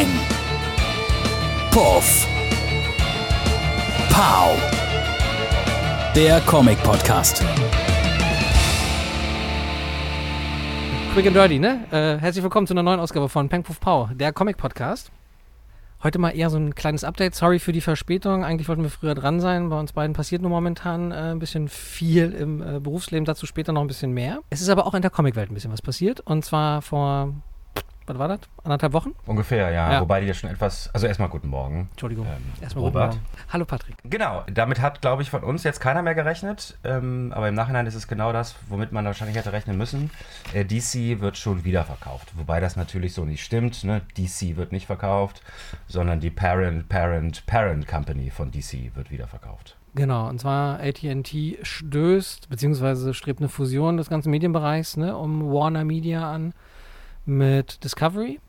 Peng. Puff. Pow. Der Comic-Podcast. Quick and Dirty, ne? Äh, herzlich willkommen zu einer neuen Ausgabe von Peng Puff Pow, der Comic-Podcast. Heute mal eher so ein kleines Update. Sorry für die Verspätung. Eigentlich wollten wir früher dran sein. Bei uns beiden passiert nur momentan äh, ein bisschen viel im äh, Berufsleben. Dazu später noch ein bisschen mehr. Es ist aber auch in der Comicwelt ein bisschen was passiert. Und zwar vor was war das? Anderthalb Wochen? Ungefähr, ja. Ja. Wobei die ja schon etwas. Also erstmal guten Morgen. Entschuldigung. Ähm, Erstmal Robert. guten Morgen. Hallo Patrick. Genau, damit hat, glaube ich, von uns jetzt keiner mehr gerechnet. Ähm, aber im Nachhinein ist es genau das, womit man wahrscheinlich hätte rechnen müssen. Äh, DC wird schon wieder verkauft. Wobei das natürlich so nicht stimmt. Ne? DC wird nicht verkauft, sondern die Parent, Parent, Parent Company von DC wird wieder verkauft. Genau, und zwar AT&T stößt, beziehungsweise strebt eine Fusion des ganzen Medienbereichs ne, um Warner Media an mit Discovery.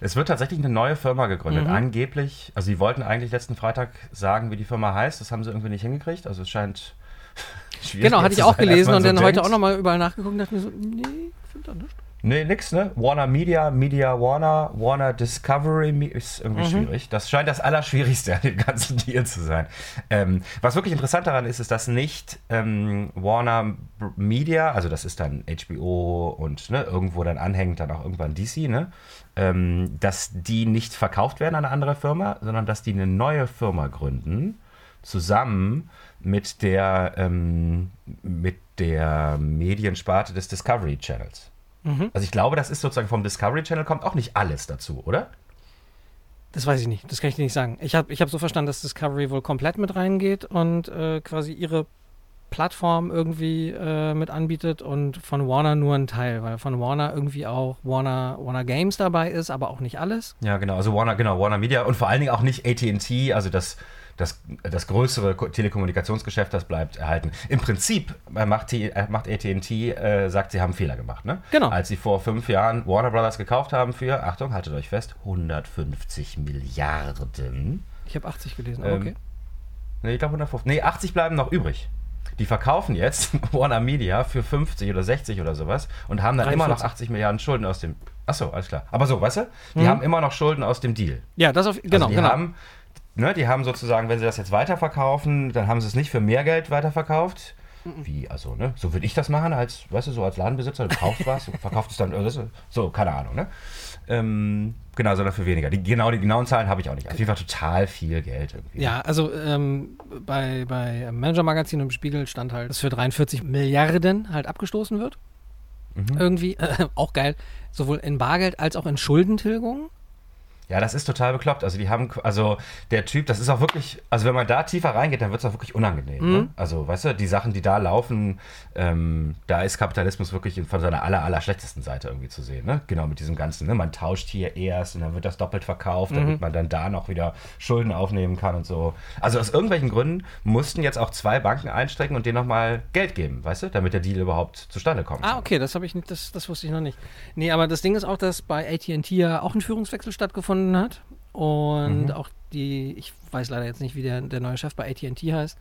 Es wird tatsächlich eine neue Firma gegründet. Mhm. Angeblich, also sie wollten eigentlich letzten Freitag sagen, wie die Firma heißt. Das haben sie irgendwie nicht hingekriegt. Also es scheint schwierig. Genau, hatte ich auch gelesen und so dann heute denkt. auch nochmal überall nachgeguckt und dachte mir so, nee, finde da nicht. Nee, nix, ne? Warner Media, Media Warner, Warner Discovery ist irgendwie Mhm. schwierig. Das scheint das Allerschwierigste an dem ganzen Deal zu sein. Ähm, was wirklich interessant daran ist, ist, dass nicht ähm, Warner Media, also das ist dann HBO und ne, irgendwo dann anhängt dann auch irgendwann DC, ne? Ähm, dass die nicht verkauft werden an eine andere Firma, sondern dass die eine neue Firma gründen, zusammen mit der, ähm, mit der Mediensparte des Discovery Channels. Mhm. Also ich glaube, das ist sozusagen vom Discovery Channel kommt auch nicht alles dazu, oder? Das weiß ich nicht, das kann ich dir nicht sagen. Ich habe ich hab so verstanden, dass Discovery wohl komplett mit reingeht und äh, quasi ihre Plattform irgendwie äh, mit anbietet und von Warner nur ein Teil, weil von Warner irgendwie auch Warner, Warner Games dabei ist, aber auch nicht alles. Ja, genau. Also Warner, genau, Warner Media und vor allen Dingen auch nicht AT&T, also das, das, das größere Ko- Telekommunikationsgeschäft, das bleibt erhalten. Im Prinzip äh, macht, äh, macht AT&T, äh, sagt, sie haben Fehler gemacht, ne? Genau. Als sie vor fünf Jahren Warner Brothers gekauft haben für, Achtung, haltet euch fest, 150 Milliarden. Ich habe 80 gelesen, Ähm, okay. Nee, ich glaube 150. Nee, 80 bleiben noch übrig. Die verkaufen jetzt Warner Media für 50 oder 60 oder sowas und haben dann immer noch 43. 80 Milliarden Schulden aus dem. Achso, alles klar. Aber so, weißt du? Die Mhm. haben immer noch Schulden aus dem Deal. Ja, das auf, genau, also die genau. haben, ne, die haben sozusagen, wenn sie das jetzt weiterverkaufen, dann haben sie es nicht für mehr Geld weiterverkauft. Mhm. Wie, also, ne? So würde ich das machen, als, weißt du, so als Ladenbesitzer, du kaufst was verkaufst es dann, ist- so, keine Ahnung, ne? Ähm, genau, sondern für weniger. Die, genau, die genauen Zahlen habe ich auch nicht. Auf jeden Fall total viel Geld irgendwie. Ja, also ähm, bei, bei Manager Magazin und im Spiegel stand halt, dass für 43 Milliarden halt abgestoßen wird. Mhm. Irgendwie, äh, auch geil, sowohl in Bargeld als auch in Schuldentilgung. Ja, das ist total bekloppt. Also die haben, also der Typ, das ist auch wirklich, also wenn man da tiefer reingeht, dann wird es auch wirklich unangenehm. Ne? Also, weißt du, die Sachen, die da laufen, ähm, da ist Kapitalismus wirklich von seiner aller, aller schlechtesten Seite irgendwie zu sehen. Ne? Genau mit diesem Ganzen. Ne? Man tauscht hier erst und dann wird das doppelt verkauft, damit man dann da noch wieder Schulden aufnehmen kann und so. Also aus irgendwelchen Gründen mussten jetzt auch zwei Banken einstrecken und denen nochmal Geld geben, weißt du, damit der Deal überhaupt zustande kommt. Ah, okay, das habe ich nicht, das, das wusste ich noch nicht. Nee, aber das Ding ist auch, dass bei AT&T ja auch ein Führungswechsel stattgefunden hat. Und auch die, ich weiß leider jetzt nicht, wie der, der neue Chef bei AT&T heißt,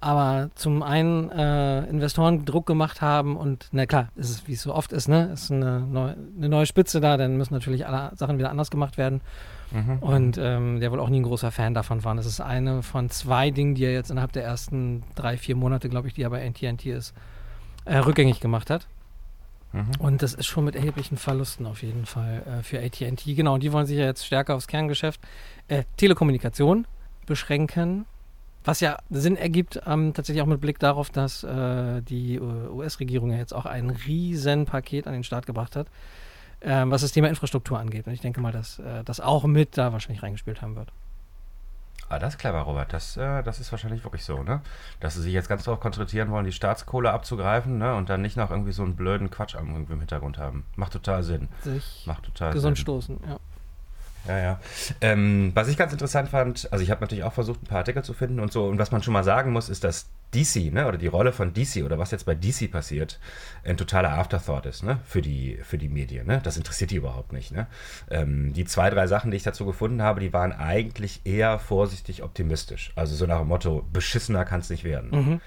aber zum einen äh, Investoren Druck gemacht haben und, na klar, ist es, wie es so oft ist, ne, ist eine, neu, eine neue Spitze da, dann müssen natürlich alle Sachen wieder anders gemacht werden. Und ähm, der wohl auch nie ein großer Fan davon war. Das ist eine von zwei Dingen, die er jetzt innerhalb der ersten drei, vier Monate, glaube ich, die er bei AT&T ist, äh, rückgängig gemacht hat. Und das ist schon mit erheblichen Verlusten auf jeden Fall äh, für AT&T. Genau, die wollen sich ja jetzt stärker aufs Kerngeschäft äh, Telekommunikation beschränken, was ja Sinn ergibt, ähm, tatsächlich auch mit Blick darauf, dass äh, die äh, US-Regierung ja jetzt auch ein riesen Paket an den Start gebracht hat, ähm, was das Thema Infrastruktur angeht. Und ich denke mal, dass äh, das auch mit da wahrscheinlich reingespielt haben wird. Ah, das ist clever, Robert. Das, äh, das ist wahrscheinlich wirklich so, ne? Dass sie sich jetzt ganz darauf konzentrieren wollen, die Staatskohle abzugreifen, ne? Und dann nicht noch irgendwie so einen blöden Quatsch irgendwie im Hintergrund haben. Macht total Sinn. Sich Macht total gesund Sinn. stoßen, ja. Ja, ja. Ähm, was ich ganz interessant fand, also ich habe natürlich auch versucht, ein paar Artikel zu finden und so. Und was man schon mal sagen muss, ist, dass DC, ne, oder die Rolle von DC oder was jetzt bei DC passiert, ein totaler Afterthought ist, ne, für die, für die Medien, ne. Das interessiert die überhaupt nicht, ne. Ähm, die zwei, drei Sachen, die ich dazu gefunden habe, die waren eigentlich eher vorsichtig optimistisch. Also so nach dem Motto, beschissener kann es nicht werden. Ähm,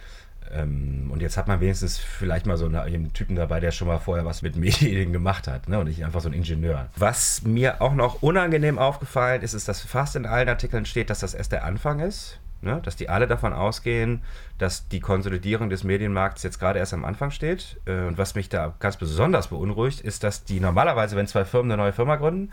und jetzt hat man wenigstens vielleicht mal so einen Typen dabei, der schon mal vorher was mit Medien gemacht hat, ne? und nicht einfach so ein Ingenieur. Was mir auch noch unangenehm aufgefallen ist, ist, dass fast in allen Artikeln steht, dass das erst der Anfang ist. Ne, dass die alle davon ausgehen, dass die Konsolidierung des Medienmarkts jetzt gerade erst am Anfang steht. Äh, und was mich da ganz besonders beunruhigt, ist, dass die normalerweise, wenn zwei Firmen eine neue Firma gründen,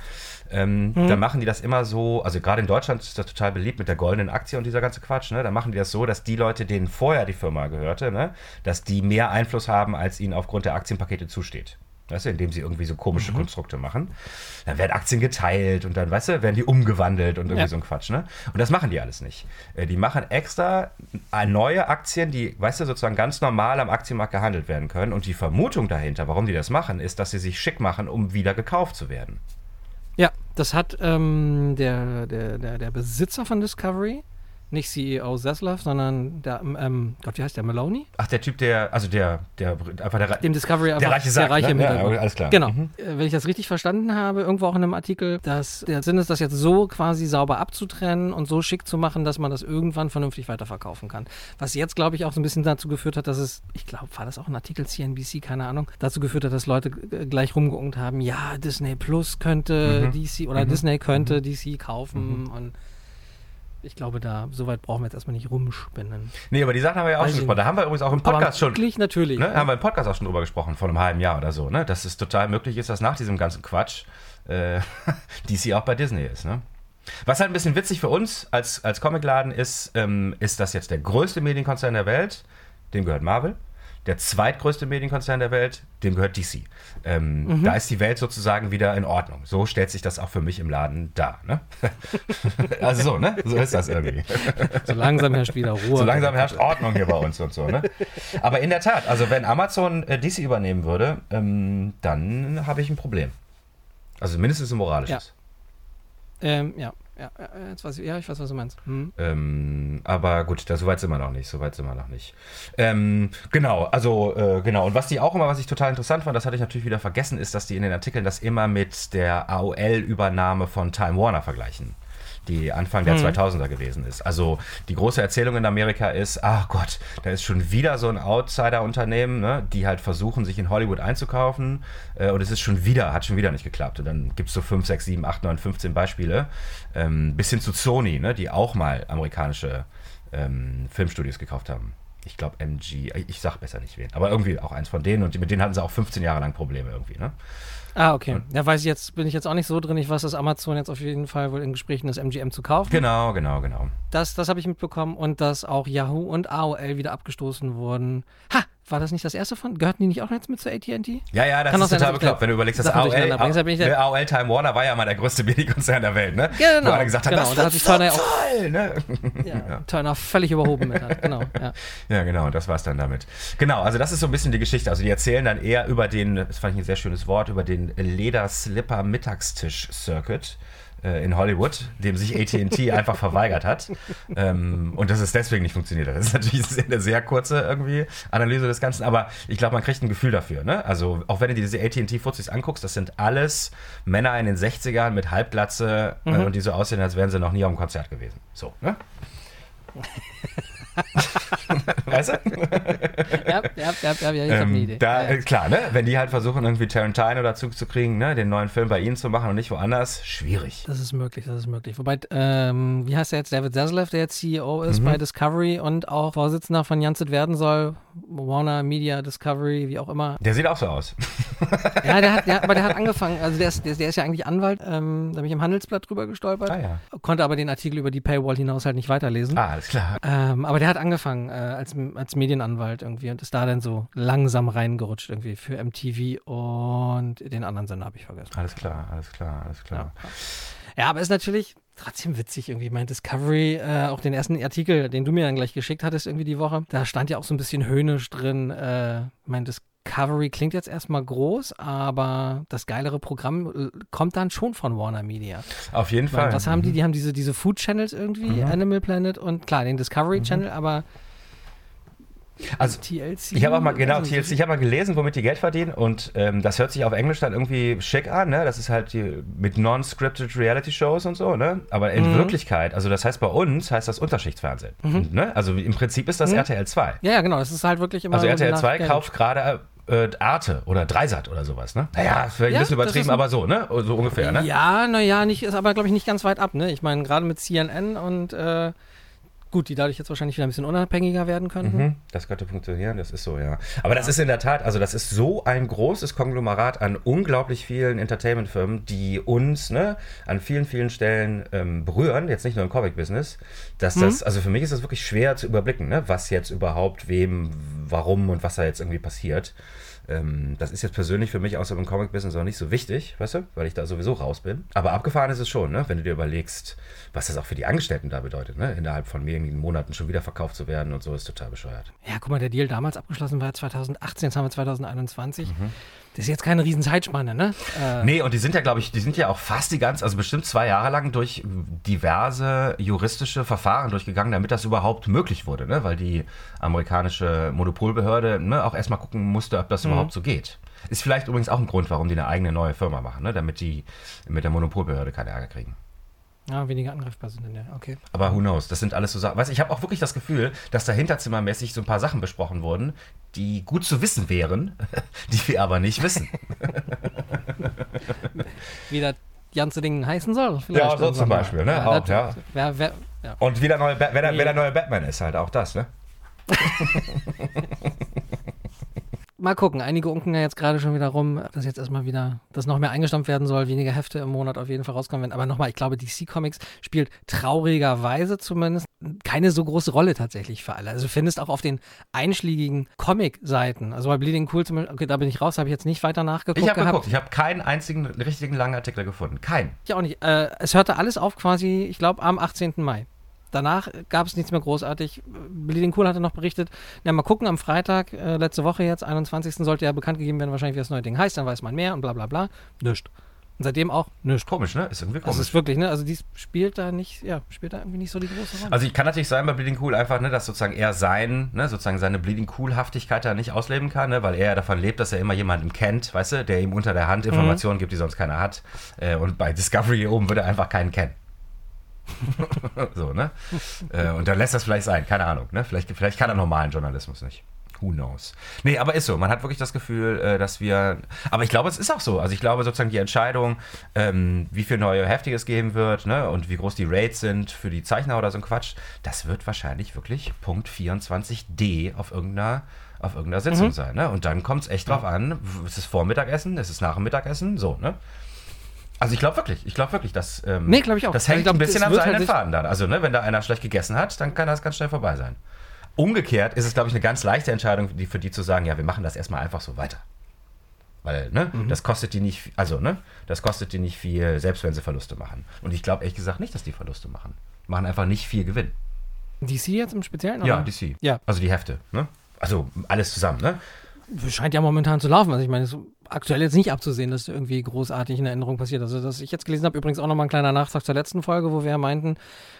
ähm, mhm. dann machen die das immer so, also gerade in Deutschland ist das total beliebt mit der goldenen Aktie und dieser ganze Quatsch, ne? Da machen die das so, dass die Leute, denen vorher die Firma gehörte, ne, dass die mehr Einfluss haben, als ihnen aufgrund der Aktienpakete zusteht. Weißt du, indem sie irgendwie so komische mhm. Konstrukte machen. Dann werden Aktien geteilt und dann, weißt du, werden die umgewandelt und irgendwie ja. so ein Quatsch, ne? Und das machen die alles nicht. Äh, die machen extra neue Aktien, die, weißt du, sozusagen ganz normal am Aktienmarkt gehandelt werden können. Und die Vermutung dahinter, warum die das machen, ist, dass sie sich schick machen, um wieder gekauft zu werden. Ja, das hat ähm, der, der, der, der Besitzer von Discovery, nicht CEO Zaslav, sondern der, ähm, Gott, wie heißt der, Maloney? Ach, der Typ, der, also der, der, einfach der, dem Discovery der reiche Sack, der reiche ne? ja, alles klar. Genau. Mhm. Äh, wenn ich das richtig verstanden habe, irgendwo auch in einem Artikel, dass der Sinn ist, das jetzt so quasi sauber abzutrennen und so schick zu machen, dass man das irgendwann vernünftig weiterverkaufen kann. Was jetzt, glaube ich, auch so ein bisschen dazu geführt hat, dass es, ich glaube, war das auch ein Artikel CNBC, keine Ahnung, dazu geführt hat, dass Leute gleich rumgeungt haben, ja, Disney Plus könnte mhm. DC oder mhm. Disney könnte mhm. DC kaufen mhm. und ich glaube, da, soweit brauchen wir jetzt erstmal nicht rumspinnen. Nee, aber die Sachen haben wir ja auch Weiß schon gesprochen. Da haben wir übrigens auch im Podcast schon. Wirklich, natürlich. Ne, haben wir im Podcast auch schon drüber gesprochen, vor einem halben Jahr oder so, ne? Dass es total möglich ist, dass nach diesem ganzen Quatsch äh, DC auch bei Disney ist, ne? Was halt ein bisschen witzig für uns als, als Comicladen ist, ähm, ist, dass jetzt der größte Medienkonzern der Welt, dem gehört Marvel, der zweitgrößte Medienkonzern der Welt, dem gehört DC. Ähm, mhm. Da ist die Welt sozusagen wieder in Ordnung. So stellt sich das auch für mich im Laden dar. Ne? also so, ne? So ist das irgendwie. So langsam herrscht wieder Ruhe. So langsam herrscht Ordnung hier bei uns und so. Ne? Aber in der Tat, also wenn Amazon äh, DC übernehmen würde, ähm, dann habe ich ein Problem. Also mindestens ein moralisches. Ja. Ähm, ja. Ja, jetzt weiß ich, ja, ich weiß, was du meinst. Hm. Ähm, aber gut, da, so weit sind wir noch nicht. So weit sind wir noch nicht. Ähm, genau, also äh, genau. Und was die auch immer, was ich total interessant fand, das hatte ich natürlich wieder vergessen, ist, dass die in den Artikeln das immer mit der AOL-Übernahme von Time Warner vergleichen die Anfang der mhm. 2000er gewesen ist. Also die große Erzählung in Amerika ist, ach Gott, da ist schon wieder so ein Outsider-Unternehmen, ne, die halt versuchen, sich in Hollywood einzukaufen äh, und es ist schon wieder, hat schon wieder nicht geklappt. Und dann gibt es so 5, 6, 7, 8, 9, 15 Beispiele. Ähm, bis hin zu Sony, ne, die auch mal amerikanische ähm, Filmstudios gekauft haben. Ich glaube MG, ich sag besser nicht wen, aber irgendwie auch eins von denen und mit denen hatten sie auch 15 Jahre lang Probleme irgendwie, ne? Ah, okay. Ja, weiß ich jetzt, bin ich jetzt auch nicht so drin. Ich weiß, dass Amazon jetzt auf jeden Fall wohl in Gesprächen das MGM zu kaufen. Genau, genau, genau. Das, das habe ich mitbekommen und dass auch Yahoo und AOL wieder abgestoßen wurden. Ha! War das nicht das erste von? Gehörten die nicht auch jetzt mit zur AT&T? Ja, ja, das Kann ist total bekloppt, wenn du überlegst, dass AOL, AOL, Time Warner war ja mal der größte Medienkonzern der Welt, ne? Genau. Wo alle gesagt hat, genau. das da hat sich Turner auch, toll, ne? Ja, ja. Turner völlig überhoben mit hat. Genau, ja. ja, genau, das war's dann damit. Genau, also das ist so ein bisschen die Geschichte. Also die erzählen dann eher über den, das fand ich ein sehr schönes Wort, über den Lederslipper Mittagstisch Circuit äh, in Hollywood, dem sich AT&T einfach verweigert hat ähm, und dass es deswegen nicht funktioniert hat. Das ist natürlich eine sehr kurze irgendwie Analyse des Ganzen, aber ich glaube, man kriegt ein Gefühl dafür. Ne? Also auch wenn du dir diese AT&T-Fuzis anguckst, das sind alles Männer in den 60ern mit Halbglatze äh, mhm. äh, und die so aussehen, als wären sie noch nie auf einem Konzert gewesen. So, ne? weißt du? ja, ja, ja, ja, ja ich ähm, habe eine Idee. Da, ja. Klar, ne? wenn die halt versuchen, irgendwie Tarantino dazu zu kriegen, ne? den neuen Film bei ihnen zu machen und nicht woanders, schwierig. Das ist möglich, das ist möglich. Wobei, ähm, wie heißt der jetzt, David Zaslav, der jetzt CEO ist mhm. bei Discovery und auch Vorsitzender von Janset werden soll, Warner Media, Discovery, wie auch immer. Der sieht auch so aus. ja, der hat, der, aber der hat angefangen, also der ist, der, der ist ja eigentlich Anwalt, ähm, da bin ich im Handelsblatt drüber gestolpert, ah, ja. konnte aber den Artikel über die Paywall hinaus halt nicht weiterlesen. Ah, alles klar. Ähm, aber der hat angefangen äh, als, als Medienanwalt irgendwie und ist da dann so langsam reingerutscht irgendwie für MTV und den anderen Sender habe ich vergessen. Alles klar, alles klar, alles klar. Ja, ja aber ist natürlich trotzdem witzig irgendwie. Mein Discovery, äh, auch den ersten Artikel, den du mir dann gleich geschickt hattest irgendwie die Woche, da stand ja auch so ein bisschen höhnisch drin. Äh, mein Discovery klingt jetzt erstmal groß, aber das geilere Programm äh, kommt dann schon von Warner Media. Auf jeden Fall. Was haben die? Mhm. Die haben diese, diese Food Channels irgendwie, mhm. Animal Planet und klar, den Discovery mhm. Channel, aber Also, TLC. Ich habe auch mal, genau, Also, TLC, ich habe mal gelesen, womit die Geld verdienen und ähm, das hört sich auf Englisch dann irgendwie schick an, ne? Das ist halt die, mit non-scripted Reality-Shows und so, ne? Aber in Mhm. Wirklichkeit, also das heißt bei uns, heißt das Unterschichtsfernsehen, ne? Also im Prinzip ist das RTL 2. Ja, ja, genau. Das ist halt wirklich immer. Also RTL nach 2 Geld. kauft gerade äh, Arte oder Dreisat oder sowas, ne? Naja, ist vielleicht Ja, ein bisschen übertrieben, ein- aber so, ne? So ungefähr, ne? Ja, naja, nicht, ist aber, glaube ich, nicht ganz weit ab, ne? Ich meine, gerade mit CNN und äh, gut, die dadurch jetzt wahrscheinlich wieder ein bisschen unabhängiger werden könnten. Mhm, das könnte funktionieren, das ist so, ja. Aber das ist in der Tat, also das ist so ein großes Konglomerat an unglaublich vielen Entertainment-Firmen, die uns ne, an vielen, vielen Stellen ähm, berühren, jetzt nicht nur im Comic-Business, dass das, also für mich ist das wirklich schwer zu überblicken, ne, was jetzt überhaupt, wem, warum und was da jetzt irgendwie passiert. Ähm, das ist jetzt persönlich für mich außer im Comic-Business auch nicht so wichtig, weißt du, weil ich da sowieso raus bin. Aber abgefahren ist es schon, ne, wenn du dir überlegst, was das auch für die Angestellten da bedeutet, ne, innerhalb von wenigen Monaten schon wieder verkauft zu werden und so, ist total bescheuert. Ja, guck mal, der Deal damals abgeschlossen war 2018, jetzt haben wir 2021. Mhm. Das ist jetzt keine riesen Zeitspanne, ne? Äh, Nee, und die sind ja, glaube ich, die sind ja auch fast die ganz, also bestimmt zwei Jahre lang durch diverse juristische Verfahren durchgegangen, damit das überhaupt möglich wurde, ne? Weil die amerikanische Monopolbehörde ne, auch erstmal gucken musste, ob das überhaupt so geht. Ist vielleicht übrigens auch ein Grund, warum die eine eigene neue Firma machen, ne? damit die mit der Monopolbehörde keine Ärger kriegen. ja, weniger angreifbar sind in der. Okay. Aber who knows? Das sind alles so Sachen. Weißt, ich habe auch wirklich das Gefühl, dass da hinterzimmermäßig so ein paar Sachen besprochen wurden, die gut zu wissen wären, die wir aber nicht wissen. Wie das ganze Ding heißen soll. Vielleicht Ja, so zum. Beispiel, ne? Auch, das- ja. Wer, wer, ja. Und wie der neue, Ba- wer der, wer der neue Batman ist, halt auch das, ne? Mal gucken, einige unken ja jetzt gerade schon wieder rum, dass jetzt erstmal wieder, dass noch mehr eingestampft werden soll, weniger Hefte im Monat auf jeden Fall rauskommen werden. Aber nochmal, ich glaube, DC Comics spielt traurigerweise zumindest keine so große Rolle tatsächlich für alle. Also du findest auch auf den einschlägigen Comic-Seiten, also bei Bleeding Cool zum Beispiel, okay, da bin ich raus, habe ich jetzt nicht weiter nachgeguckt Ich habe geguckt, ich habe keinen einzigen richtigen langen Artikel gefunden. Kein. Ich auch nicht. Äh, es hörte alles auf quasi, ich glaube, am 18. Mai. Danach gab es nichts mehr großartig. Bleeding Cool hatte noch berichtet, na mal gucken, am Freitag, äh, letzte Woche jetzt, 21. sollte ja bekannt gegeben werden, wahrscheinlich wie das neue Ding heißt, dann weiß man mehr und bla bla bla. Nischt. Und seitdem auch nischt. Komisch, ne? Ist irgendwie Das komisch. ist wirklich, ne? Also die spielt da nicht, ja, spielt da irgendwie nicht so die große Rolle. Also ich kann natürlich sein bei Bleeding Cool einfach, ne, dass sozusagen er sein, ne, sozusagen seine Bleeding Cool-Haftigkeit da nicht ausleben kann, ne, weil er davon lebt, dass er immer jemanden kennt, weißt du, der ihm unter der Hand Informationen gibt, die sonst keiner hat. Äh, und bei Discovery hier oben würde er einfach keinen kennen. so, ne? Äh, und dann lässt das vielleicht sein, keine Ahnung, ne? Vielleicht, vielleicht kann er normalen Journalismus nicht. Who knows? Nee, aber ist so. Man hat wirklich das Gefühl, äh, dass wir. Aber ich glaube, es ist auch so. Also ich glaube sozusagen die Entscheidung, ähm, wie viel neue Heftige es geben wird, ne, und wie groß die Rates sind für die Zeichner oder so ein Quatsch, das wird wahrscheinlich wirklich Punkt 24d auf irgendeiner auf irgendeiner Sitzung sein, ne? Und dann kommt es echt drauf an, ist es Vormittagessen, ist es nach dem Mittagessen, so, ne? Also ich glaube wirklich, ich glaube wirklich, dass ähm, Nee, glaub ich auch. das Also hängt glaub, ein bisschen wird seinen halt Faden dann. Also ne, wenn da einer schlecht gegessen hat, dann kann das ganz schnell vorbei sein. Umgekehrt ist es, glaube ich, eine ganz leichte Entscheidung die, für die zu sagen, ja, wir machen das erstmal einfach so weiter. Weil, ne, Mhm. das kostet die nicht, also, ne, das kostet die nicht viel, selbst wenn sie Verluste machen. Und ich glaube ehrlich gesagt nicht, dass die Verluste machen. Die machen einfach nicht viel Gewinn. DC jetzt im Speziellen? Ja, oder? DC. Ja. Also die Hefte, ne? Also alles zusammen, ne? Scheint ja momentan zu laufen. Also ich meine, es ist aktuell jetzt nicht abzusehen, dass irgendwie großartig eine Änderung passiert. Also, dass ich jetzt gelesen habe, übrigens auch nochmal ein kleiner Nachtrag zur letzten Folge, wo wir ja meinten,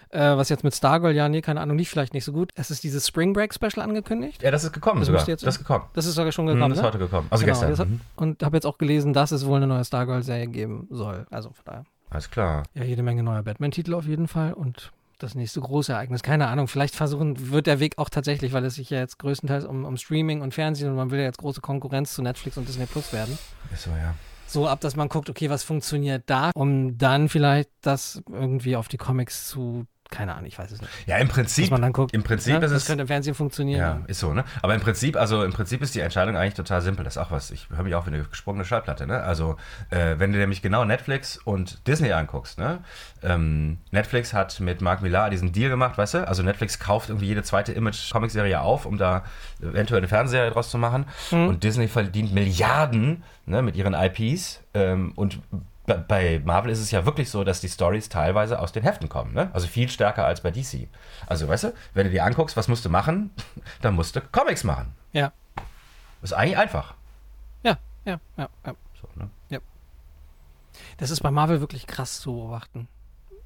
äh, was jetzt mit Stargirl, ja, nee, keine Ahnung, lief vielleicht nicht so gut. Es ist dieses Spring Break Special angekündigt. Ja, das ist gekommen Das sogar. jetzt- das ist gekommen. Das ist sogar schon gekommen, das ist ne? heute gekommen. Also Genau, gestern. das hat- Mhm. Und habe jetzt auch gelesen, dass es wohl eine neue Stargirl-Serie geben soll. Also von daher. Alles klar. Ja, jede Menge neuer Batman-Titel auf jeden Fall und das nächste große Ereignis. Keine Ahnung, vielleicht versuchen, wird der Weg auch tatsächlich, weil es sich ja jetzt größtenteils um, um Streaming und Fernsehen und man will ja jetzt große Konkurrenz zu Netflix und Disney Plus werden. Ist so, ja. So ab, dass man guckt, okay, was funktioniert da, um dann vielleicht das irgendwie auf die Comics zu, keine Ahnung, ich weiß es nicht. Ja, im Dass Prinzip, man dann guckt, im Prinzip ja, ist das es könnte im Fernsehen funktionieren. Ja, ist so, ne? Aber im Prinzip, also im Prinzip ist die Entscheidung eigentlich total simpel. Das ist auch was. Ich höre mich auch wie eine gesprungene Schallplatte, ne? Also, äh, wenn du nämlich genau Netflix und Disney anguckst, ne? Ähm, Netflix hat mit Mark Millar diesen Deal gemacht, weißt du? Also Netflix kauft irgendwie jede zweite Image-Comic-Serie auf, um da eventuell eine Fernsehserie draus zu machen. Und Disney verdient Milliarden ne, mit ihren IPs. Ähm, und bei- Marvel ist es ja wirklich so, dass die Stories teilweise aus den Heften kommen, ne? Also viel stärker als bei DC. Also, weißt du, wenn du dir anguckst, was musst du machen, dann musst du Comics machen. Ja, Ist eigentlich einfach. ja, ja, ja. ja. So, ne? Das ist bei Marvel wirklich krass zu beobachten.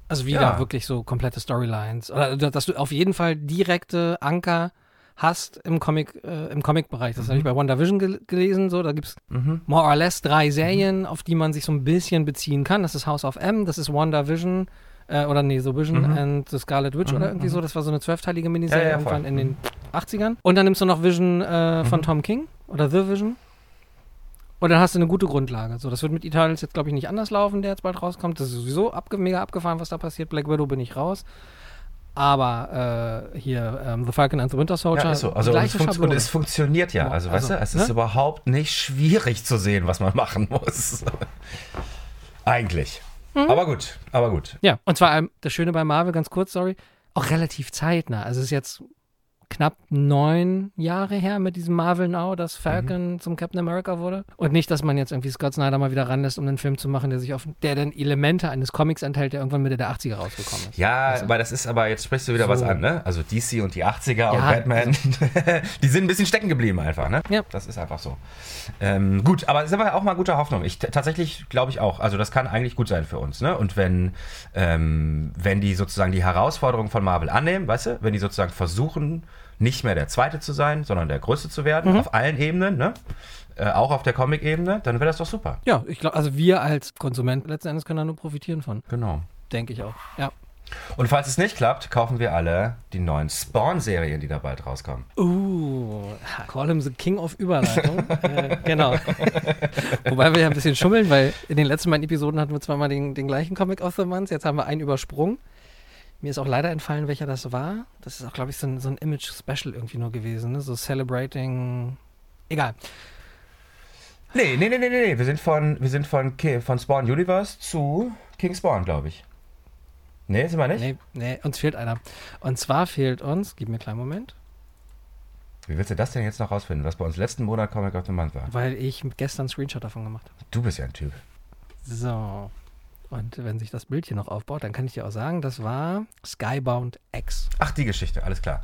Also wie Ja. da wirklich so komplette Storylines. Oder dass du auf jeden Fall direkte Anker hast im Comic, äh, im Comic-Bereich. Das habe ich bei WandaVision gel gelesen. So, da gibt es Mhm. more or less drei Serien, auf die man sich so ein bisschen beziehen kann. Das ist House of M, das ist WandaVision, äh, oder nee, so Vision Mhm. and the Scarlet Witch oder irgendwie so. Das war so eine zwölfteilige Miniserie Ja, ja, irgendwann in den 80ern. Und dann nimmst du noch Vision äh, von Mhm. Tom King oder The Vision. Und dann hast du eine gute Grundlage. So, das wird mit Eternals jetzt, glaube ich, nicht anders laufen, der jetzt bald rauskommt. Das ist sowieso abge mega abgefahren, was da passiert. Black Widow bin ich raus. Aber äh, hier, ähm, The Falcon and the Winter Soldier. Ja, ist so. Also es, funkt, und es funktioniert ja. Also, weißt Also, du, es ne? ist überhaupt nicht schwierig zu sehen, was man machen muss. Eigentlich. Mhm. Aber gut, aber gut. Ja, und zwar ähm, das Schöne bei Marvel, ganz kurz, sorry, auch relativ zeitnah. Also es ist jetzt knapp neun Jahre her mit diesem Marvel Now, dass Falcon zum Captain America wurde. Und nicht, dass man jetzt irgendwie Scott Snyder mal wieder ranlässt, um einen Film zu machen, der sich auf, der dann Elemente eines Comics enthält, der irgendwann Mitte der 80er rausgekommen ist. Ja, Also- aber das ist aber, jetzt sprichst du wieder So. was an, ne? Also DC und die 80er und Ja, Batman, die sind ein bisschen stecken geblieben einfach, ne? Ja. Das ist einfach so. Ähm, gut, aber das ist aber auch mal guter Hoffnung. Ich tatsächlich glaube ich auch, also das kann eigentlich gut sein für uns, ne? Und wenn, ähm, wenn die sozusagen die Herausforderung von Marvel annehmen, weißt du, wenn die sozusagen versuchen, nicht mehr der Zweite zu sein, sondern der Größte zu werden, auf allen Ebenen, ne? Äh, auch auf der Comic-Ebene, dann wäre das doch super. Ja, ich glaube, also wir als Konsument letzten Endes können da nur profitieren von. Genau. Denke ich auch. Ja. Und falls es nicht klappt, kaufen wir alle die neuen Spawn-Serien, die da bald rauskommen. Uh, call him the King of Überleitung. äh, genau. Wobei wir ja ein bisschen schummeln, weil in den letzten beiden Episoden hatten wir zweimal den, den gleichen Comic of the Month, jetzt haben wir einen übersprungen. Mir ist auch leider entfallen, welcher das war. Das ist auch, glaube ich, so ein, so ein Image-Special irgendwie nur gewesen, ne? so Celebrating. Egal. Nee, nee, nee, nee, nee. Wir sind von, wir sind von, von Spawn Universe zu King Spawn, glaube ich. Nee, sind wir nicht? Nee, nee, uns fehlt einer. Und zwar fehlt uns, gib mir einen kleinen Moment, Wie willst du das denn jetzt noch rausfinden, was bei uns letzten Monat Comic of the Month war? weil ich gestern einen Screenshot davon gemacht habe. Du bist ja ein Typ. So. Und wenn sich das Bild hier noch aufbaut, dann kann ich dir auch sagen, das war Skybound X. Ach, die Geschichte, alles klar.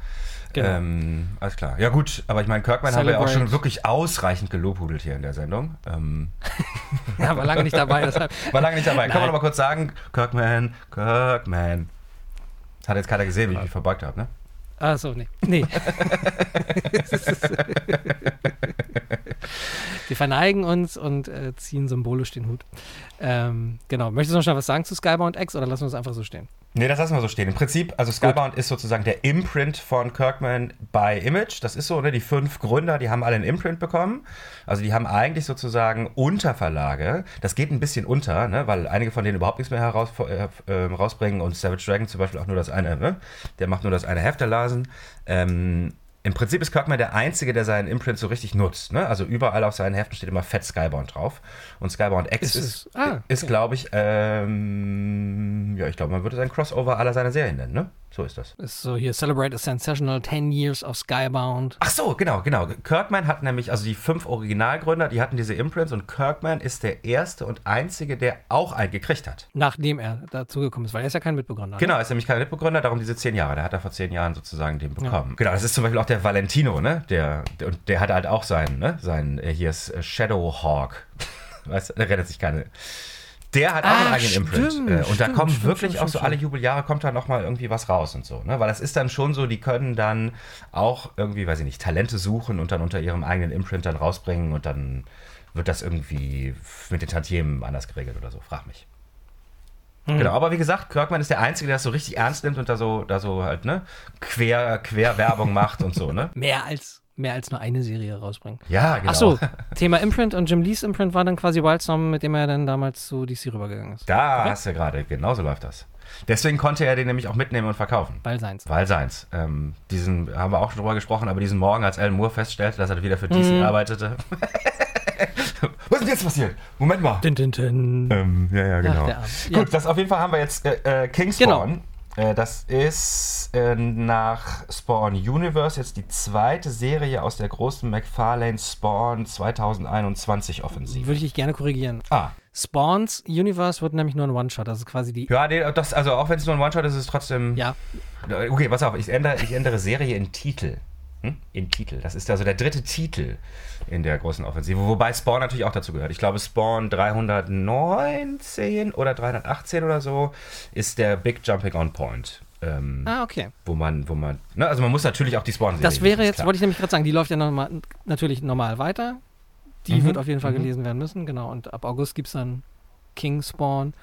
Genau. Ähm, alles klar. Ja gut, aber ich meine, Kirkman haben wir ja auch schon wirklich ausreichend gelobhudelt hier in der Sendung. Ähm, Ja, war lange nicht dabei, deshalb. war lange nicht dabei. Kann man Nein. noch mal kurz sagen, Kirkman, Kirkman. Das hat jetzt keiner gesehen, wie ich mich verbeugt habe, ne? Achso, nee. Nee. Wir verneigen uns und äh, ziehen symbolisch den Hut. Ähm, genau. Möchtest du noch schnell was sagen zu Skybound X oder lassen wir es einfach so stehen? Nee, das lassen wir so stehen. Im Prinzip, also Skybound ist sozusagen der Imprint von Kirkman bei Image. Das ist so, ne? Die fünf Gründer, die haben alle einen Imprint bekommen. Also die haben eigentlich sozusagen Unterverlage. Das geht ein bisschen unter, ne? Weil einige von denen überhaupt nichts mehr heraus, äh, äh, rausbringen und Savage Dragon zum Beispiel auch nur das eine, ne? Der macht nur das eine Heft der Lasen. Ähm, im Prinzip ist Kirkman der Einzige, der seinen Imprint so richtig nutzt. Ne? Also überall auf seinen Heften steht immer fett Skybound drauf. Und Skybound X Ist ist, ah, ist okay. glaube ich, ähm, ja, ich glaube, man würde es ein Crossover aller seiner Serien nennen, ne? So ist das. Ist so hier Celebrate a Sensational 10 Years of Skybound. Ach so, genau, genau. Kirkman hat nämlich, also die fünf Originalgründer, die hatten diese Imprints und Kirkman ist der erste und einzige, der auch einen gekriegt hat. Nachdem er dazugekommen ist, weil er ist ja kein Mitbegründer. ne? Genau, er ist nämlich kein Mitbegründer, darum diese zehn Jahre. Der hat er vor zehn Jahren sozusagen den bekommen. Genau, das ist zum Beispiel auch der Valentino, ne? Der, der, und der hat halt auch seinen, ne? Sein, äh, hier ist äh, Shadowhawk. weißt du, der rettet sich keine. Der hat auch Ah, einen eigenen Imprint. stimmt, Äh, und da stimmt, kommen stimmt, wirklich stimmt, auch so stimmt, alle Jubeljahre kommt da nochmal irgendwie was raus und so. Ne? Weil das ist dann schon so, die können dann auch irgendwie, weiß ich nicht, Talente suchen und dann unter ihrem eigenen Imprint dann rausbringen und dann wird das irgendwie mit den Tantiemen anders geregelt oder so. Frag mich. Hm. Genau, aber wie gesagt, Kirkman ist der Einzige, der das so richtig ernst nimmt und da so, da so halt, ne, quer, quer Werbung macht und so, ne? Mehr als, mehr als nur eine Serie rausbringen. Ja, genau. Ach so, Thema Imprint und Jim Lees Imprint war dann quasi Wildstorm, mit dem er dann damals zu DC rübergegangen ist. Da hast du gerade, genau so läuft das. Deswegen konnte er den nämlich auch mitnehmen und verkaufen. Weil seins. Weil seins. Ähm, diesen haben wir auch schon drüber gesprochen, aber diesen Morgen, als Alan Moore feststellte, dass er wieder für DC Mhm. arbeitete. Was ist denn jetzt passiert? Moment mal. Din, din, din. Ähm, ja, ja, genau. der Arme. Ja. Gut, das auf jeden Fall haben wir jetzt äh, äh, King Genau. Äh, das ist äh, nach Spawn Universe jetzt die zweite Serie aus der großen McFarlane Spawn 2021 Offensive. Würde ich dich gerne korrigieren. Ah, Spawns Universe wird nämlich nur ein One-Shot. Ist quasi die. ja, nee, das, also auch wenn es nur ein One-Shot ist, ist es trotzdem. Ja, Okay, pass auf, ich ändere, ich ändere Serie in Titel. Hm? In Titel. Das ist also der dritte Titel in der großen Offensive. Wobei Spawn natürlich auch dazu gehört. Ich glaube, Spawn 319 oder 318 oder so ist der Big Jumping On Point. Ähm, Ah, okay. Wo man, wo man, ne, also man muss natürlich auch die Spawn Das wäre jetzt, wollte ich nämlich gerade sagen, die läuft ja normal, natürlich normal weiter. Die Mhm, wird auf jeden Fall mhm. gelesen werden müssen, genau. Und ab August gibt es dann King Spawn.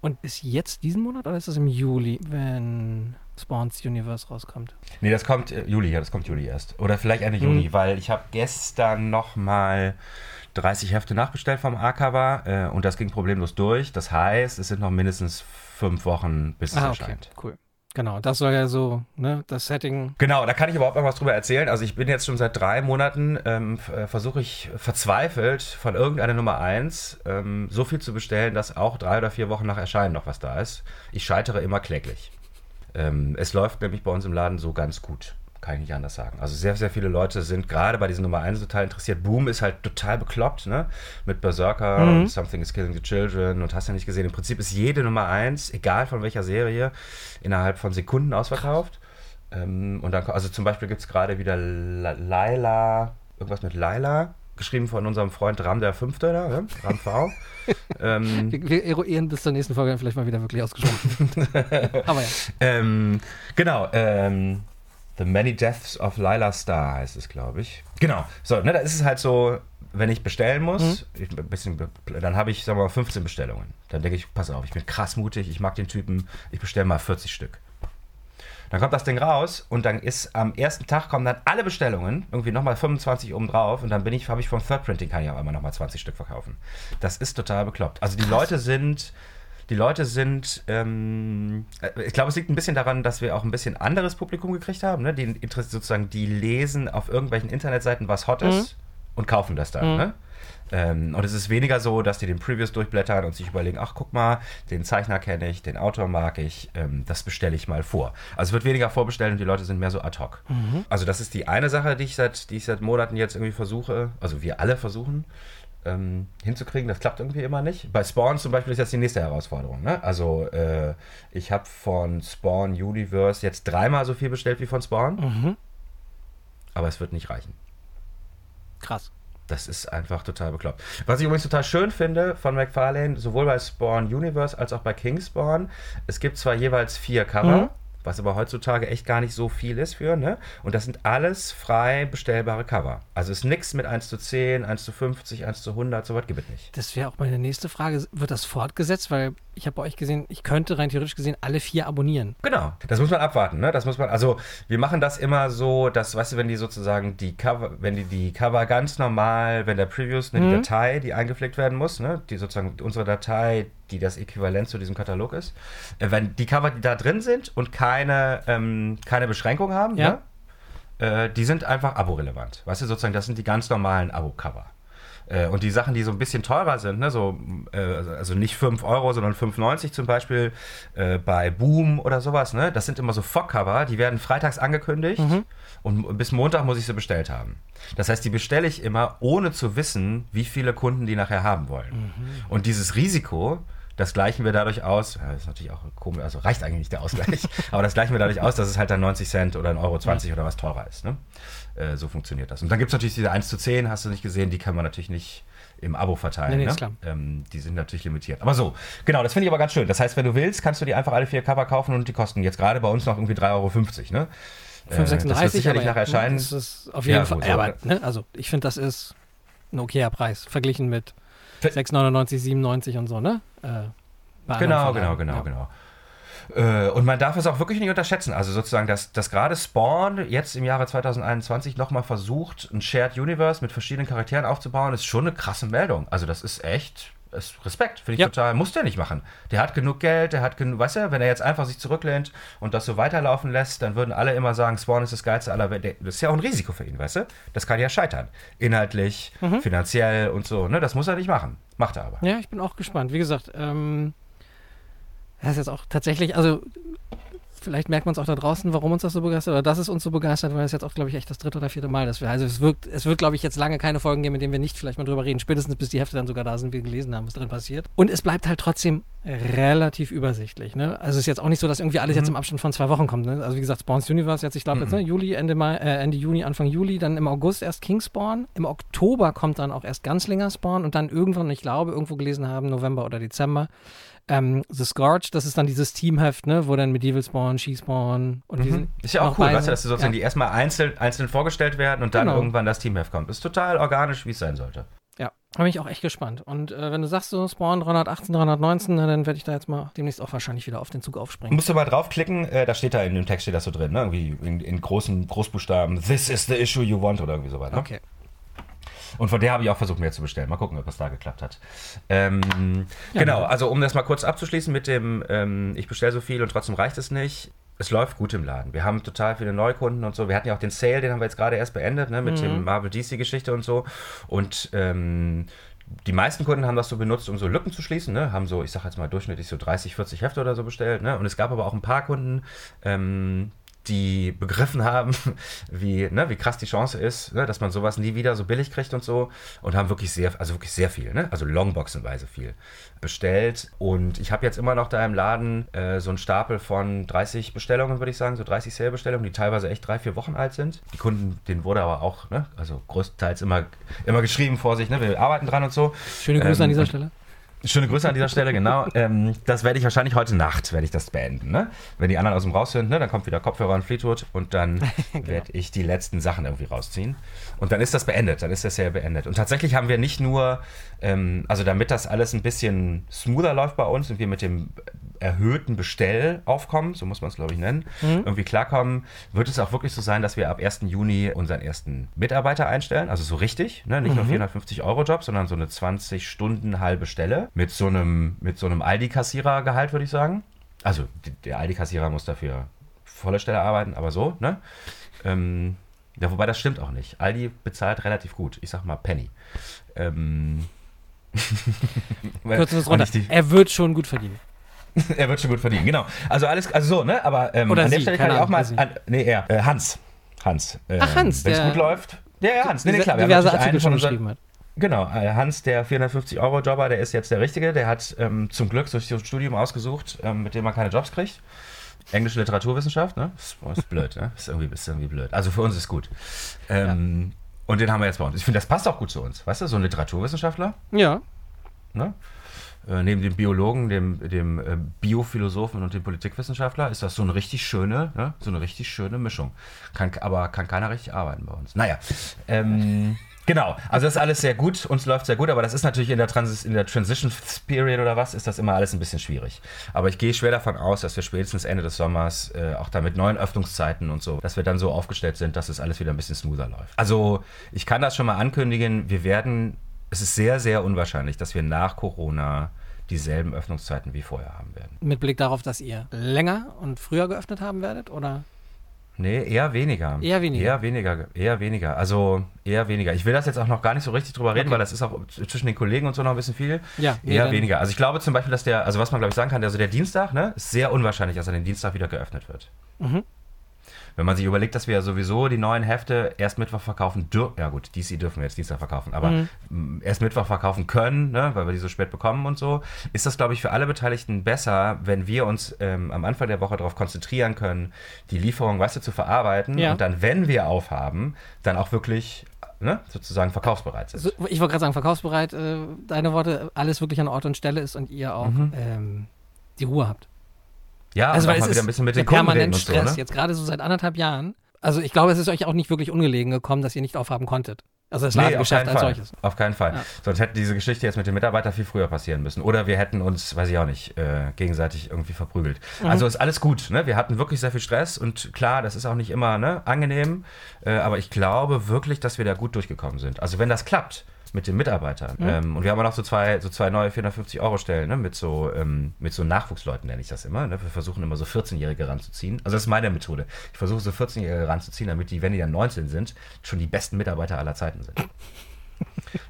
Und ist jetzt diesen Monat oder ist das im Juli, wenn Spawns Universe rauskommt? Nee, das kommt äh, Juli, ja, das kommt Juli erst. Oder vielleicht Ende Juni, weil ich habe gestern noch mal 30 Hefte nachbestellt vom A-Cover äh, und das ging problemlos durch. Das heißt, es sind noch mindestens fünf Wochen, bis es Ah, okay, erscheint. cool. Genau, das soll ja so, ne, das Setting. Genau, da kann ich überhaupt noch was drüber erzählen. Also ich bin jetzt schon seit drei Monaten, ähm, äh, versuche ich verzweifelt von irgendeiner Nummer 1 ähm, so viel zu bestellen, dass auch drei oder vier Wochen nach Erscheinen noch was da ist. Ich scheitere immer kläglich. Ähm, es läuft nämlich bei uns im Laden so ganz gut. Kann ich nicht anders sagen. Also sehr, sehr viele Leute sind gerade bei diesen Nummer 1 total interessiert. Boom ist halt total bekloppt, ne? Mit Berserker Mhm. und Something is Killing the Children und hast ja nicht gesehen. Im Prinzip ist jede Nummer 1, egal von welcher Serie, innerhalb von Sekunden ausverkauft. Ähm, und dann, also zum Beispiel gibt es gerade wieder La- Laila, irgendwas mit Laila, geschrieben von unserem Freund Ram der Fünfte, da, ne? Ram V. ähm, Wir, wir eruieren bis zur nächsten Folge dann vielleicht mal wieder wirklich ausgesprochen. Aber ja. ähm, genau, ähm, The Many Deaths of Lila Star heißt es, glaube ich. Genau, so, ne, da ist es halt so, wenn ich bestellen muss, ich, ein bisschen, dann habe ich, sagen wir mal, 15 Bestellungen. Dann denke ich, pass auf, ich bin krass mutig, ich mag den Typen, ich bestelle mal 40 Stück. Dann kommt das Ding raus und dann ist am ersten Tag kommen dann alle Bestellungen, irgendwie nochmal 25 oben drauf und dann bin ich, habe ich vom Third Printing kann ich auch einmal nochmal 20 Stück verkaufen. Das ist total bekloppt. Also die Leute sind, die Leute sind, ähm, äh, ich glaube, es liegt ein bisschen daran, dass wir auch ein bisschen anderes Publikum gekriegt haben, ne? Die sozusagen, die lesen auf irgendwelchen Internetseiten, was hot ist und kaufen das dann, Mhm. ne? Ähm, und es ist weniger so, dass die den Previews durchblättern und sich überlegen, ach guck mal, den Zeichner kenne ich, den Autor mag ich, ähm, das bestelle ich mal vor. Also es wird weniger vorbestellt und die Leute sind mehr so ad hoc. Also das ist die eine Sache, die ich seit, die ich seit Monaten jetzt irgendwie versuche, also wir alle versuchen, ähm, hinzukriegen. Das klappt irgendwie immer nicht. Bei Spawn zum Beispiel ist jetzt die nächste Herausforderung. Ne? Also äh, ich habe von Spawn Universe jetzt dreimal so viel bestellt wie von Spawn, Mhm. aber es wird nicht reichen. Krass. Das ist einfach total bekloppt. Was ich übrigens total schön finde von McFarlane, sowohl bei Spawn Universe als auch bei King Spawn, es gibt zwar jeweils vier Cover, Mhm. was aber heutzutage echt gar nicht so viel ist für, ne? Und das sind alles frei bestellbare Cover. Also ist nichts mit 1 zu 10, 1 zu 50, 1 zu 100, so was gibt es nicht. Das wäre auch meine nächste Frage. Wird das fortgesetzt? Weil ich habe bei euch gesehen, ich könnte rein theoretisch gesehen alle vier abonnieren. Genau, das muss man abwarten, ne? Das muss man, also wir machen das immer so, dass, weißt du, wenn die sozusagen die Cover, wenn die die Cover ganz normal, wenn der Previews, ne, die Mhm. Datei, die eingepflegt werden muss, ne, die sozusagen unsere Datei, die das Äquivalent zu diesem Katalog ist, äh, wenn die Cover, die da drin sind und keine, ähm, keine Beschränkung haben, Ja. ne, äh, die sind einfach aborelevant. Weißt du, sozusagen, das sind die ganz normalen Abo-Cover. Äh, Und die Sachen, die so ein bisschen teurer sind, ne, so, äh, also nicht 5 Euro, sondern 5,90 zum Beispiel äh, bei Boom oder sowas, ne, das sind immer so Fock-Cover, die werden freitags angekündigt und bis Montag muss ich sie bestellt haben. Das heißt, die bestelle ich immer, ohne zu wissen, wie viele Kunden die nachher haben wollen. Und dieses Risiko, das gleichen wir dadurch aus, ja, das ist natürlich auch komisch, also reicht eigentlich nicht der Ausgleich, aber das gleichen wir dadurch aus, dass es halt dann 90 Cent oder 1,20 Euro 20 oder was teurer ist. Ne? Äh, so funktioniert das. Und dann gibt es natürlich diese 1 zu 10, hast du nicht gesehen, die kann man natürlich nicht im Abo verteilen. Nee, nee, ne? ist klar. Ähm, die sind natürlich limitiert. Aber so, genau, das finde ich aber ganz schön. Das heißt, wenn du willst, kannst du die einfach alle vier Cover kaufen und die kosten jetzt gerade bei uns noch irgendwie 3,50 Euro. Ne? Äh, 5,36 das wird sicherlich nach Erscheinen. Das ist auf jeden Ja, Fall. gut, aber, ne, also ich finde, das ist ein okayer Preis, verglichen mit 6,99, 97 und so, ne? Äh, Genau, genau, genau, Ja. genau. Äh, Und man darf es auch wirklich nicht unterschätzen. Also sozusagen, dass, dass gerade Spawn jetzt im Jahre 2021 nochmal versucht, ein Shared Universe mit verschiedenen Charakteren aufzubauen, ist schon eine krasse Meldung. Also das ist echt Respekt, finde ich Ja. total, muss der nicht machen. Der hat genug Geld, der hat genug, weißt du, wenn er jetzt einfach sich zurücklehnt und das so weiterlaufen lässt, dann würden alle immer sagen, Spawn ist das geilste aller Welt. Das ist ja auch ein Risiko für ihn, weißt du? Das kann ja scheitern. Inhaltlich, finanziell und so, ne? Das muss er nicht machen. Macht er aber. Ja, ich bin auch gespannt. Wie gesagt, ähm, das ist jetzt auch tatsächlich, also vielleicht merkt man es auch da draußen, warum uns das so begeistert oder dass es uns so begeistert, weil es jetzt auch, glaube ich, echt das dritte oder vierte Mal, dass wir, also es wirkt, es wird, glaube ich, jetzt lange keine Folgen geben, in denen wir nicht vielleicht mal drüber reden, spätestens bis die Hefte dann sogar da sind, wir gelesen haben, was drin passiert. Und es bleibt halt trotzdem relativ übersichtlich. Ne? Also es ist jetzt auch nicht so, dass irgendwie alles Mhm. jetzt im Abstand von zwei Wochen kommt. Ne? Also wie gesagt, Spawns Universe jetzt, ich glaube jetzt, ne, Juli, Ende, Mai, äh, Ende Juni, Anfang Juli, dann im August erst Kingspawn. Im Oktober kommt dann auch erst Ganzlinger Spawn und dann irgendwann, ich glaube, irgendwo gelesen haben, November oder Dezember, ähm, The Scourge, das ist dann dieses Teamheft, ne, wo dann Medieval Spawn, She Spawn und die sind Ist ja auch cool, weißt du, dass die sozusagen ja. die erstmal einzeln, einzeln vorgestellt werden und dann Genau. irgendwann das Teamheft kommt. Ist total organisch, wie es sein sollte. Ja, da bin ich auch echt gespannt. Und äh, wenn du sagst, so Spawn 318, 319, na, dann werde ich da jetzt mal demnächst auch wahrscheinlich wieder auf den Zug aufspringen. Musst du mal draufklicken, äh, da steht da in dem Text steht das so drin, ne? Irgendwie in, in großen Großbuchstaben, this is the issue you want oder irgendwie sowas. Ne? Okay. Und von der habe ich auch versucht, mir zu bestellen. Mal gucken, ob das da geklappt hat. Ähm, genau, ja. also um das mal kurz abzuschließen mit dem, ähm, ich bestelle so viel und trotzdem reicht es nicht. Es läuft gut im Laden. Wir haben total viele Neukunden und so. Wir hatten ja auch den Sale, den haben wir jetzt gerade erst beendet, ne, mit dem Marvel DC-Geschichte und so. Und ähm, die meisten Kunden haben das so benutzt, um so Lücken zu schließen, ne? haben so, ich sag jetzt mal durchschnittlich so 30, 40 Hefte oder so bestellt. Ne? Und es gab aber auch ein paar Kunden, ähm, die begriffen haben, wie, ne, wie krass die Chance ist, ne, dass man sowas nie wieder so billig kriegt und so. Und haben wirklich sehr, also wirklich sehr viel, ne? also longboxenweise viel bestellt. Und ich habe jetzt immer noch da im Laden äh, so einen Stapel von 30 Bestellungen, würde ich sagen, so 30 Sale-Bestellungen, die teilweise echt drei, vier Wochen alt sind. Die Kunden, denen wurde aber auch, ne, also größtenteils immer, immer geschrieben vor sich, ne, wir arbeiten dran und so. Schöne Grüße Ähm, an dieser Stelle. Schöne Grüße an dieser Stelle, genau. ähm, das werde ich wahrscheinlich heute Nacht, werde ich das beenden. Ne? Wenn die anderen aus dem Raus sind, ne, dann kommt wieder Kopfhörer und Fleetwood und dann Genau. werde ich die letzten Sachen irgendwie rausziehen. Und dann ist das beendet, dann ist das ja beendet. Und tatsächlich haben wir nicht nur, ähm, also damit das alles ein bisschen smoother läuft bei uns und wir mit dem erhöhten Bestellaufkommen, so muss man es glaube ich nennen, irgendwie klarkommen, wird es auch wirklich so sein, dass wir ab 1. Juni unseren ersten Mitarbeiter einstellen, also so richtig, ne? nicht nur 450 Euro Job, sondern so eine 20 Stunden halbe Stelle mit so einem, mit so einem Aldi-Kassierer-Gehalt, würde ich sagen. Also der Aldi-Kassierer muss dafür volle Stelle arbeiten, aber so, ne? Ähm, ja, wobei das stimmt auch nicht. Aldi bezahlt relativ gut. Ich sag mal Penny. Ähm, Kürzen wir es runter. Er wird schon gut verdienen. er wird schon gut verdienen, genau. Also alles, also so, ne? Aber ähm, Oder an der Stelle kann ich auch mal. An, nee, er. Äh, Hans. Hans. Ähm, Ach, Hans, Wenn es gut läuft. Ja, ja, Hans. Nee, nee, klar. Wir haben diverse natürlich Artikel einen schon geschrieben hat. Genau, äh, Hans, der 450-Euro-Jobber, der ist jetzt der Richtige. Der hat ähm, zum Glück durch das Studium ausgesucht, ähm, mit dem man keine Jobs kriegt. Englische Literaturwissenschaft, ne? Ist, ist blöd, ne? Ist irgendwie, ist irgendwie blöd. Also für uns ist gut. Ähm, Und den haben wir jetzt bei uns. Ich finde, das passt auch gut zu uns. Weißt du, so ein Literaturwissenschaftler, Ja. ne? Äh, neben dem Biologen, dem, dem äh, Biophilosophen und dem Politikwissenschaftler ist das so eine richtig schöne, ne? so eine richtig schöne Mischung. Kann, aber kann keiner richtig arbeiten bei uns. Naja, ähm, genau. Also das ist alles sehr gut, uns läuft sehr gut, aber das ist natürlich in der, Transis in der Transition Period oder was, ist das immer alles ein bisschen schwierig. Aber ich gehe schwer davon aus, dass wir spätestens Ende des Sommers äh, auch da mit neuen Öffnungszeiten und so, dass wir dann so aufgestellt sind, dass es alles wieder ein bisschen smoother läuft. Also ich kann das schon mal ankündigen, wir werden es ist sehr, sehr unwahrscheinlich, dass wir nach Corona dieselben Öffnungszeiten wie vorher haben werden. Mit Blick darauf, dass ihr länger und früher geöffnet haben werdet, oder? Nee, eher weniger. Eher weniger. Eher weniger, eher weniger. Also eher weniger. Ich will das jetzt auch noch gar nicht so richtig drüber reden, Okay. weil das ist auch zwischen den Kollegen und so noch ein bisschen viel. Ja, eher dann- weniger. Also ich glaube zum Beispiel, dass der, also was man glaube ich sagen kann, also der Dienstag, ne, ist sehr unwahrscheinlich, dass er den Dienstag wieder geöffnet wird. Mhm. Wenn man sich überlegt, dass wir ja sowieso die neuen Hefte erst Mittwoch verkaufen dürfen, ja gut, DC dürfen wir jetzt Dienstag verkaufen, aber Mhm. erst Mittwoch verkaufen können, ne, weil wir die so spät bekommen und so, ist das, glaube ich, für alle Beteiligten besser, wenn wir uns ähm, am Anfang der Woche darauf konzentrieren können, die Lieferung, weißt du, zu verarbeiten Ja. und dann, wenn wir aufhaben, dann auch wirklich ne, sozusagen verkaufsbereit sind. So, ich wollte gerade sagen, verkaufsbereit, äh, deine Worte, alles wirklich an Ort und Stelle ist und ihr auch Mhm. ähm, die Ruhe habt. Ja, Also, weil es wieder ist ein bisschen mit den Kunden permanent und so, Stress, ne? jetzt gerade so seit anderthalb Jahren. Also ich glaube, es ist euch auch nicht wirklich ungelegen gekommen, dass ihr nicht aufhaben konntet. Also das Nee, Ladengeschäft keinen als Fall. solches. Auf keinen Fall. Ja. Sonst hätte diese Geschichte jetzt mit den Mitarbeitern viel früher passieren müssen. Oder wir hätten uns, weiß ich auch nicht, äh, gegenseitig irgendwie verprügelt. Mhm. Also ist alles gut. Ne? Wir hatten wirklich sehr viel Stress und klar, das ist auch nicht immer ne, angenehm. Äh, aber ich glaube wirklich, dass wir da gut durchgekommen sind. Also wenn das klappt mit den Mitarbeitern. Mhm. Ähm, und wir haben auch noch so zwei, so zwei neue 450 Euro Stellen ne? mit, so, ähm, mit so Nachwuchsleuten, nenne ich das immer. Ne? Wir versuchen immer so 14-Jährige ranzuziehen. Also das ist meine Methode. Ich versuche so 14-Jährige ranzuziehen, damit die, wenn die dann 19 sind, schon die besten Mitarbeiter aller Zeiten sind.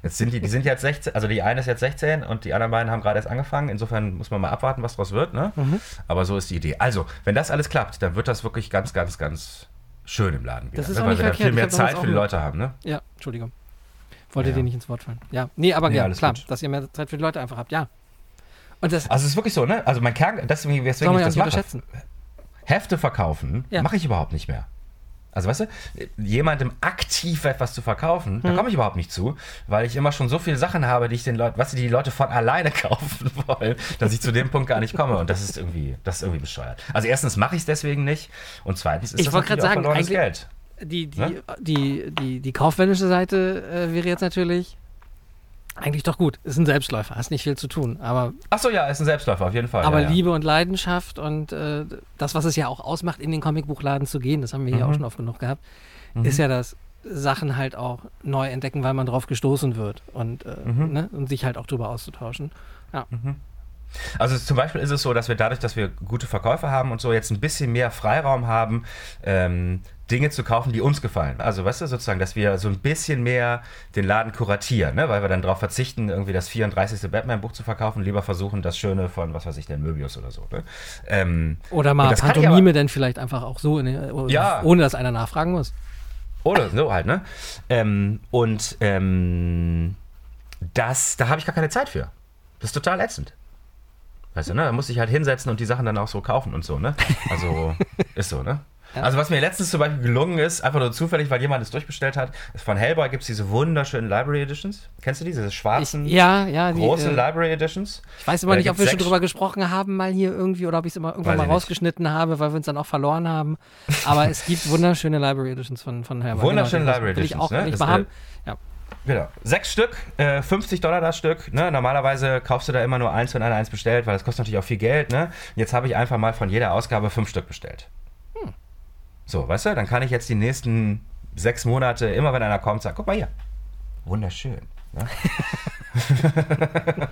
Jetzt sind die, die sind jetzt 16, also die eine ist jetzt 16 und die anderen beiden haben gerade erst angefangen. Insofern muss man mal abwarten, was draus wird, ne? Mhm. Aber so ist die Idee. Also, wenn das alles klappt, dann wird das wirklich ganz, ganz, ganz schön im Laden wieder. Das ist ne? Weil wir dann viel mehr Zeit für die Leute haben, ne? Ja, Entschuldigung. Wollte Ja. dir nicht ins Wort fallen. Ja, nee, aber Nee, ja, alles klar, gut. dass ihr mehr Zeit für die Leute einfach habt, ja. Und das Also es ist wirklich so, ne? Also mein Kern, deswegen, man ich das nicht mache. unterschätzen. Hefte verkaufen Ja. mache ich überhaupt nicht mehr. Also weißt du, jemandem aktiv etwas zu verkaufen, Mhm. da komme ich überhaupt nicht zu, weil ich immer schon so viele Sachen habe, die ich den Leuten, was die Leute von alleine kaufen wollen, dass ich zu dem Punkt gar nicht komme. Und das ist irgendwie, das ist irgendwie bescheuert. Also erstens mache ich es deswegen nicht und zweitens ist Ich das natürlich auch sagen, verlorenes Geld. Die, die, Ne? die, die, die kaufmännische Seite äh, wäre jetzt natürlich eigentlich doch gut. Ist ein Selbstläufer, hast nicht viel zu tun. Aber, Achso, ja, ist ein Selbstläufer, auf jeden Fall. aber ja, ja. Liebe und Leidenschaft und äh, das, was es ja auch ausmacht, in den Comicbuchladen zu gehen, das haben wir hier Mhm. auch schon oft genug gehabt, ist ja das Sachen halt auch neu entdecken, weil man drauf gestoßen wird und, äh, Mhm. ne, und sich halt auch drüber auszutauschen. Ja. Also zum Beispiel ist es so, dass wir dadurch, dass wir gute Verkäufe haben und so, jetzt ein bisschen mehr Freiraum haben, ähm, Dinge zu kaufen, die uns gefallen. Also weißt du, sozusagen, dass wir so ein bisschen mehr den Laden kuratieren, ne? weil wir dann darauf verzichten, irgendwie das 34. Batman-Buch zu verkaufen, lieber versuchen, das Schöne von, was weiß ich, denn Möbius oder so. Ne? Ähm, Oder mal Pantomime dann vielleicht einfach auch so, in, den- Ja. ohne dass einer nachfragen muss. Oder so halt, ne? Ähm, und ähm, das, da habe ich gar keine Zeit für. Das ist total ätzend. Weißt du, ne? Da muss ich halt hinsetzen und die Sachen dann auch so kaufen und so, ne? Also, ist so, ne? Ja. Also, was mir letztens zum Beispiel gelungen ist, einfach nur zufällig, weil jemand es durchbestellt hat, ist von Hellboy gibt es diese wunderschönen Library Editions. Kennst du diese? Diese Ich, schwarzen, ja, ja, die, großen äh, Library Editions? Ich weiß immer nicht, ob wir schon drüber gesprochen haben, mal hier irgendwie, oder ob ich es immer irgendwann Weiß mal ich nicht. rausgeschnitten habe, weil wir uns dann auch verloren haben. Aber es gibt wunderschöne Library Editions von, von Hellboy. Wunderschöne Genau, Library Will ich auch Editions, ne? Das, mal äh, haben. Ja. Genau. Sechs Stück, äh, 50 Dollar das Stück. Ne? Normalerweise kaufst du da immer nur eins, wenn einer eins bestellt, weil das kostet natürlich auch viel Geld. Ne? Jetzt habe ich einfach mal von jeder Ausgabe fünf Stück bestellt. So, weißt du, dann kann ich jetzt die nächsten sechs Monate, immer wenn einer kommt, sagen, guck mal hier. Wunderschön. Ne?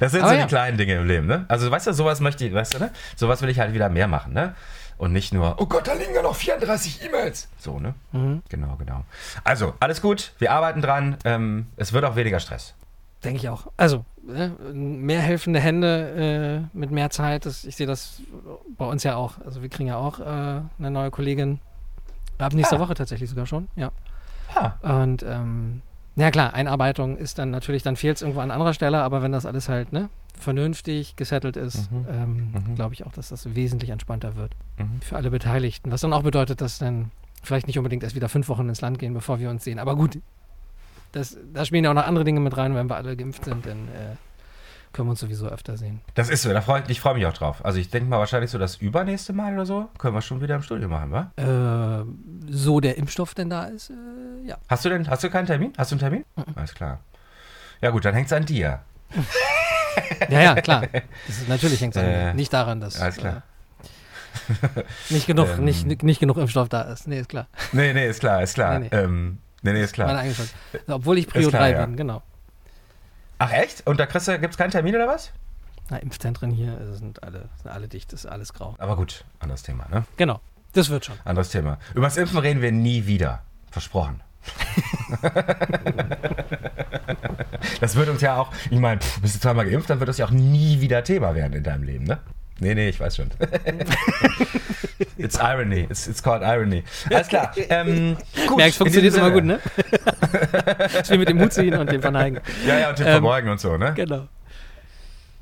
das sind Aber so ja. die kleinen Dinge im Leben, ne? Also, weißt du, sowas möchte ich, weißt du, ne? Sowas will ich halt wieder mehr machen, ne? Und nicht nur, oh Gott, da liegen ja noch 34 E-Mails. So, ne? Mhm. Genau, genau. Also, alles gut, wir arbeiten dran. Ähm, es wird auch weniger Stress. Denke ich auch. Also, mehr helfende Hände äh, mit mehr Zeit. Das, ich sehe das bei uns ja auch. Also, wir kriegen ja auch äh, eine neue Kollegin. Ab nächster Ah. Woche tatsächlich sogar schon, ja. Ja. Und, ähm, na klar, Einarbeitung ist dann natürlich, dann fehlt es irgendwo an anderer Stelle, aber wenn das alles halt, ne, vernünftig gesettelt ist, Mhm. ähm, Mhm. glaube ich auch, dass das wesentlich entspannter wird. Mhm. Für alle Beteiligten. Was dann auch bedeutet, dass dann vielleicht nicht unbedingt erst wieder fünf Wochen ins Land gehen, bevor wir uns sehen. Aber gut, das, da spielen ja auch noch andere Dinge mit rein. Wenn wir alle geimpft sind, dann äh, können wir uns sowieso öfter sehen. Das ist so, da freu, ich freue mich auch drauf. Also, ich denke mal, wahrscheinlich so das übernächste Mal oder so können wir schon wieder im Studio machen, wa? Äh, so der Impfstoff denn da ist, äh, ja. Hast du denn, hast du keinen Termin? Hast du einen Termin? Alles klar. Ja, gut, dann hängt es an dir. Ja, ja, klar. Das ist, natürlich hängt es Äh, nicht daran, dass alles klar. Äh, nicht, genug, Ähm. nicht, nicht genug Impfstoff da ist. Nee, ist klar. Nee, nee, ist klar, ist klar. Nee, nee. Ähm, nee, nee, ist klar. Meine eigene. Obwohl ich Prio klar, 3 ja. bin, genau. Ach, echt? Und da kriegst du, gibt's keinen Termin oder was? Na, Impfzentren hier äh, sind alle, sind alle dicht, ist alles grau. Aber gut, anderes Thema, ne? Genau, das wird schon. Anderes Thema. Über das Impfen reden wir nie wieder. Versprochen. das wird uns ja auch, ich meine, bist du zweimal geimpft, dann wird das ja auch nie wieder Thema werden in deinem Leben, ne? Nee, nee, ich weiß schon. it's irony. It's, it's called irony. Alles klar. Ähm, gut, Merkst, funktioniert immer gut, ne? das wie mit dem Hut ziehen und dem verneigen. Ja, ja, und den Ähm, Verbeugen und so, ne? Genau.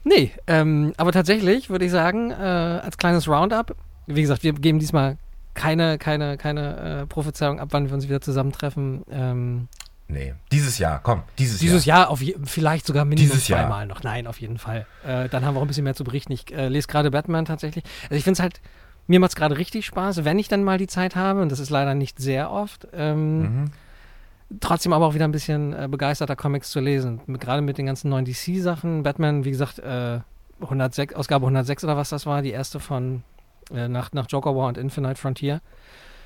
Nee, ähm, aber tatsächlich würde ich sagen, äh, als kleines Roundup, wie gesagt, wir geben diesmal keine, keine, keine äh, Prophezeiung ab, wann wir uns wieder zusammentreffen. Ähm, Nee, dieses Jahr, komm, dieses, dieses Jahr. Jahr, auf je, vielleicht sogar mindestens zweimal noch. Nein, auf jeden Fall. Äh, dann haben wir auch ein bisschen mehr zu berichten. Ich äh, lese gerade Batman tatsächlich. Also ich finde es halt, mir macht es gerade richtig Spaß, wenn ich dann mal die Zeit habe, und das ist leider nicht sehr oft. Ähm, Mhm. trotzdem aber auch wieder ein bisschen äh, begeisterter Comics zu lesen. Gerade mit den ganzen neuen DC-Sachen. Batman, wie gesagt, äh, 106, Ausgabe 106 oder was das war, die erste von äh, nach, nach Joker War und Infinite Frontier.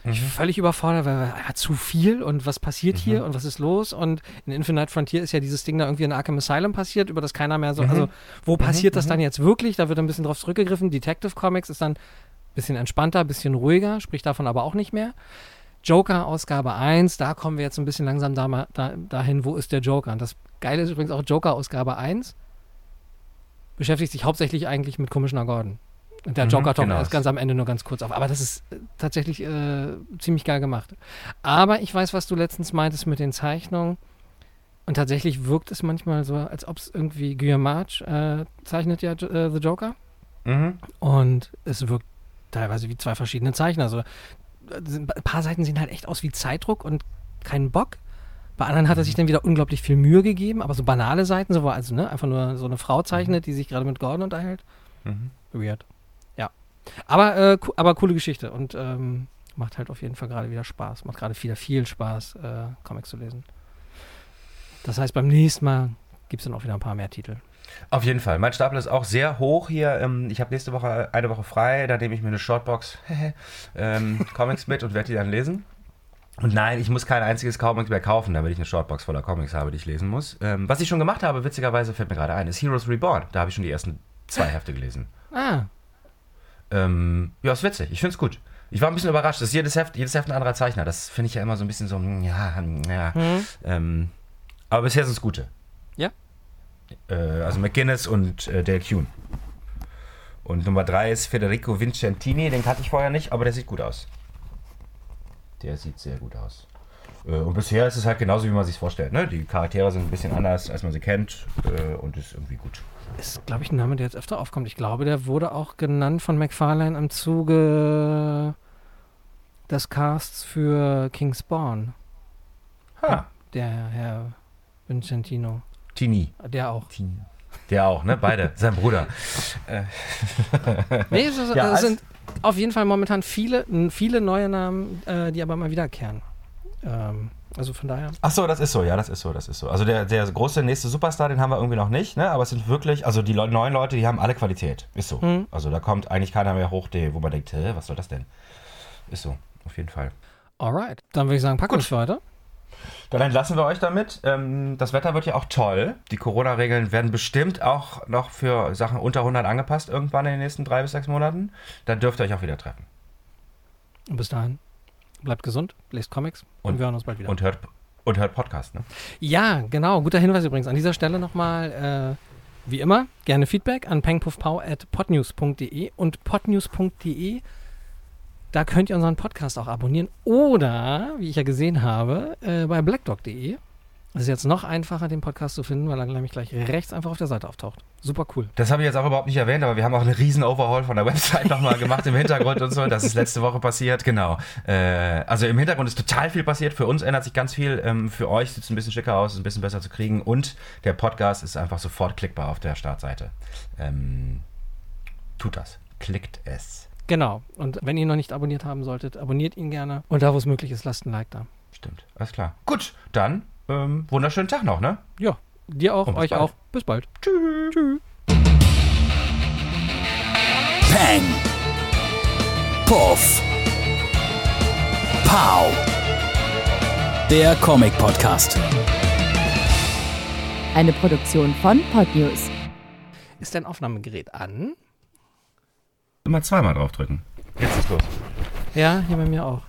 Ich Mhm. völlig überfordert, weil ja, zu viel und was passiert Mhm. hier und was ist los? Und in Infinite Frontier ist ja dieses Ding da irgendwie in Arkham Asylum passiert, über das keiner mehr so, Mhm. also wo passiert das mhm. dann jetzt wirklich? Da wird ein bisschen drauf zurückgegriffen. Detective Comics ist dann ein bisschen entspannter, ein bisschen ruhiger, spricht davon aber auch nicht mehr. Joker Ausgabe 1, da kommen wir jetzt ein bisschen langsam da, mal- da, dahin, wo ist der Joker? Und das Geile ist übrigens auch Joker Ausgabe 1 beschäftigt sich hauptsächlich eigentlich mit Commissioner Gordon. Der Mhm, Joker taucht genau. erst ganz am Ende nur ganz kurz auf. Aber das ist äh, tatsächlich äh, ziemlich geil gemacht. Aber ich weiß, was du letztens meintest mit den Zeichnungen. Und tatsächlich wirkt es manchmal so, als ob es irgendwie Guillaume March äh, zeichnet ja äh, The Joker. Mhm. Und es wirkt teilweise wie zwei verschiedene Zeichner. Also ein paar Seiten sehen halt echt aus wie Zeitdruck und keinen Bock. Bei anderen hat er sich dann wieder unglaublich viel Mühe gegeben, aber so banale Seiten, so wo also ne, einfach nur so eine Frau zeichnet, die sich gerade mit Gordon unterhält. Mhm. Weird. Aber, äh, aber coole Geschichte und ähm, macht halt auf jeden Fall gerade wieder Spaß. Macht gerade wieder viel Spaß, äh, Comics zu lesen. Das heißt, beim nächsten Mal gibt es dann auch wieder ein paar mehr Titel. Auf jeden Fall. Mein Stapel ist auch sehr hoch hier. Ähm, Ich habe nächste Woche eine Woche frei. Da nehme ich mir eine Shortbox ähm, Comics mit und werde die dann lesen. Und nein, ich muss kein einziges Comic mehr kaufen, damit ich eine Shortbox voller Comics habe, die ich lesen muss. Ähm, was ich schon gemacht habe, witzigerweise fällt mir gerade ein, ist Heroes Reborn. Da habe ich schon die ersten zwei Hefte gelesen. Ah, Ähm, ja, ist witzig. Ich finde es gut. Ich war ein bisschen überrascht. Das ist jedes Heft, jedes Heft ein anderer Zeichner. Das finde ich ja immer so ein bisschen so, hm, ja, hm, ja. hm. Ähm, aber bisher sind es gute. Ja. Äh, also McGuinness und äh, Dale Kuhn. Und Nummer drei ist Federico Vincentini. Den kannte ich vorher nicht, aber der sieht gut aus. Der sieht sehr gut aus. Äh, und bisher ist es halt genauso, wie man sich vorstellt. Ne? Die Charaktere sind ein bisschen anders, als man sie kennt. Äh, und ist irgendwie gut. ist, glaube ich, ein Name, der jetzt öfter aufkommt. Ich glaube, der wurde auch genannt von McFarlane im Zuge des Casts für King's Spawn. Ha. Der Herr Vincentino. Tini. Der auch. Tini. Der auch, ne? Beide. Sein Bruder. Nee, es, ist, Ja, es sind auf jeden Fall momentan viele, viele neue Namen, äh, die aber mal wiederkehren. Ähm, also von daher. Ach so, das ist so, ja, das ist so, das ist so. Also der, der große nächste Superstar, den haben wir irgendwie noch nicht, ne? Aber es sind wirklich, also die Leu- neuen Leute, die haben alle Qualität. Ist so. Mhm. Also da kommt eigentlich keiner mehr hoch, der, wo man denkt, hä, was soll das denn? Ist so, auf jeden Fall. Alright. Dann würde ich sagen, packen wir es heute. Dann entlassen wir euch damit. Ähm, das Wetter wird ja auch toll. Die Corona-Regeln werden bestimmt auch noch für Sachen unter 100 angepasst irgendwann in den nächsten drei bis sechs Monaten. Dann dürft ihr euch auch wieder treffen. Und bis dahin, bleibt gesund, lest Comics und, Und- wir hören uns bald wieder. Und hört, und hört Podcast, ne? Ja, genau. Guter Hinweis übrigens. An dieser Stelle nochmal, äh, wie immer, gerne Feedback an pengpuffpau.podnews.de und podnews.de. Da könnt ihr unseren Podcast auch abonnieren. Oder, wie ich ja gesehen habe, äh, bei blackdog.de. Es ist jetzt noch einfacher, den Podcast zu finden, weil er nämlich gleich rechts einfach auf der Seite auftaucht. Super cool. Das habe ich jetzt auch überhaupt nicht erwähnt, aber wir haben auch einen riesen Overhaul von der Website nochmal gemacht im Hintergrund und so. Das ist letzte Woche passiert, genau. Äh, also im Hintergrund ist total viel passiert. Für uns ändert sich ganz viel. Ähm, für euch sieht es ein bisschen schicker aus, ist ein bisschen besser zu kriegen. Und der Podcast ist einfach sofort klickbar auf der Startseite. Ähm, tut das. Klickt es. Genau. Und wenn ihr ihn noch nicht abonniert haben solltet, abonniert ihn gerne. Und da, wo es möglich ist, lasst ein Like da. Stimmt. Alles klar. Gut, dann ähm, wunderschönen Tag noch, ne? Ja, dir auch, euch bald. auch. Bis bald. Tschüss. Tschüss. Peng. Puff. Pow. Der Comic Podcast. Eine Produktion von Podnews. Ist dein Aufnahmegerät an? Immer zweimal draufdrücken. Jetzt ist los. Ja, hier bei mir auch.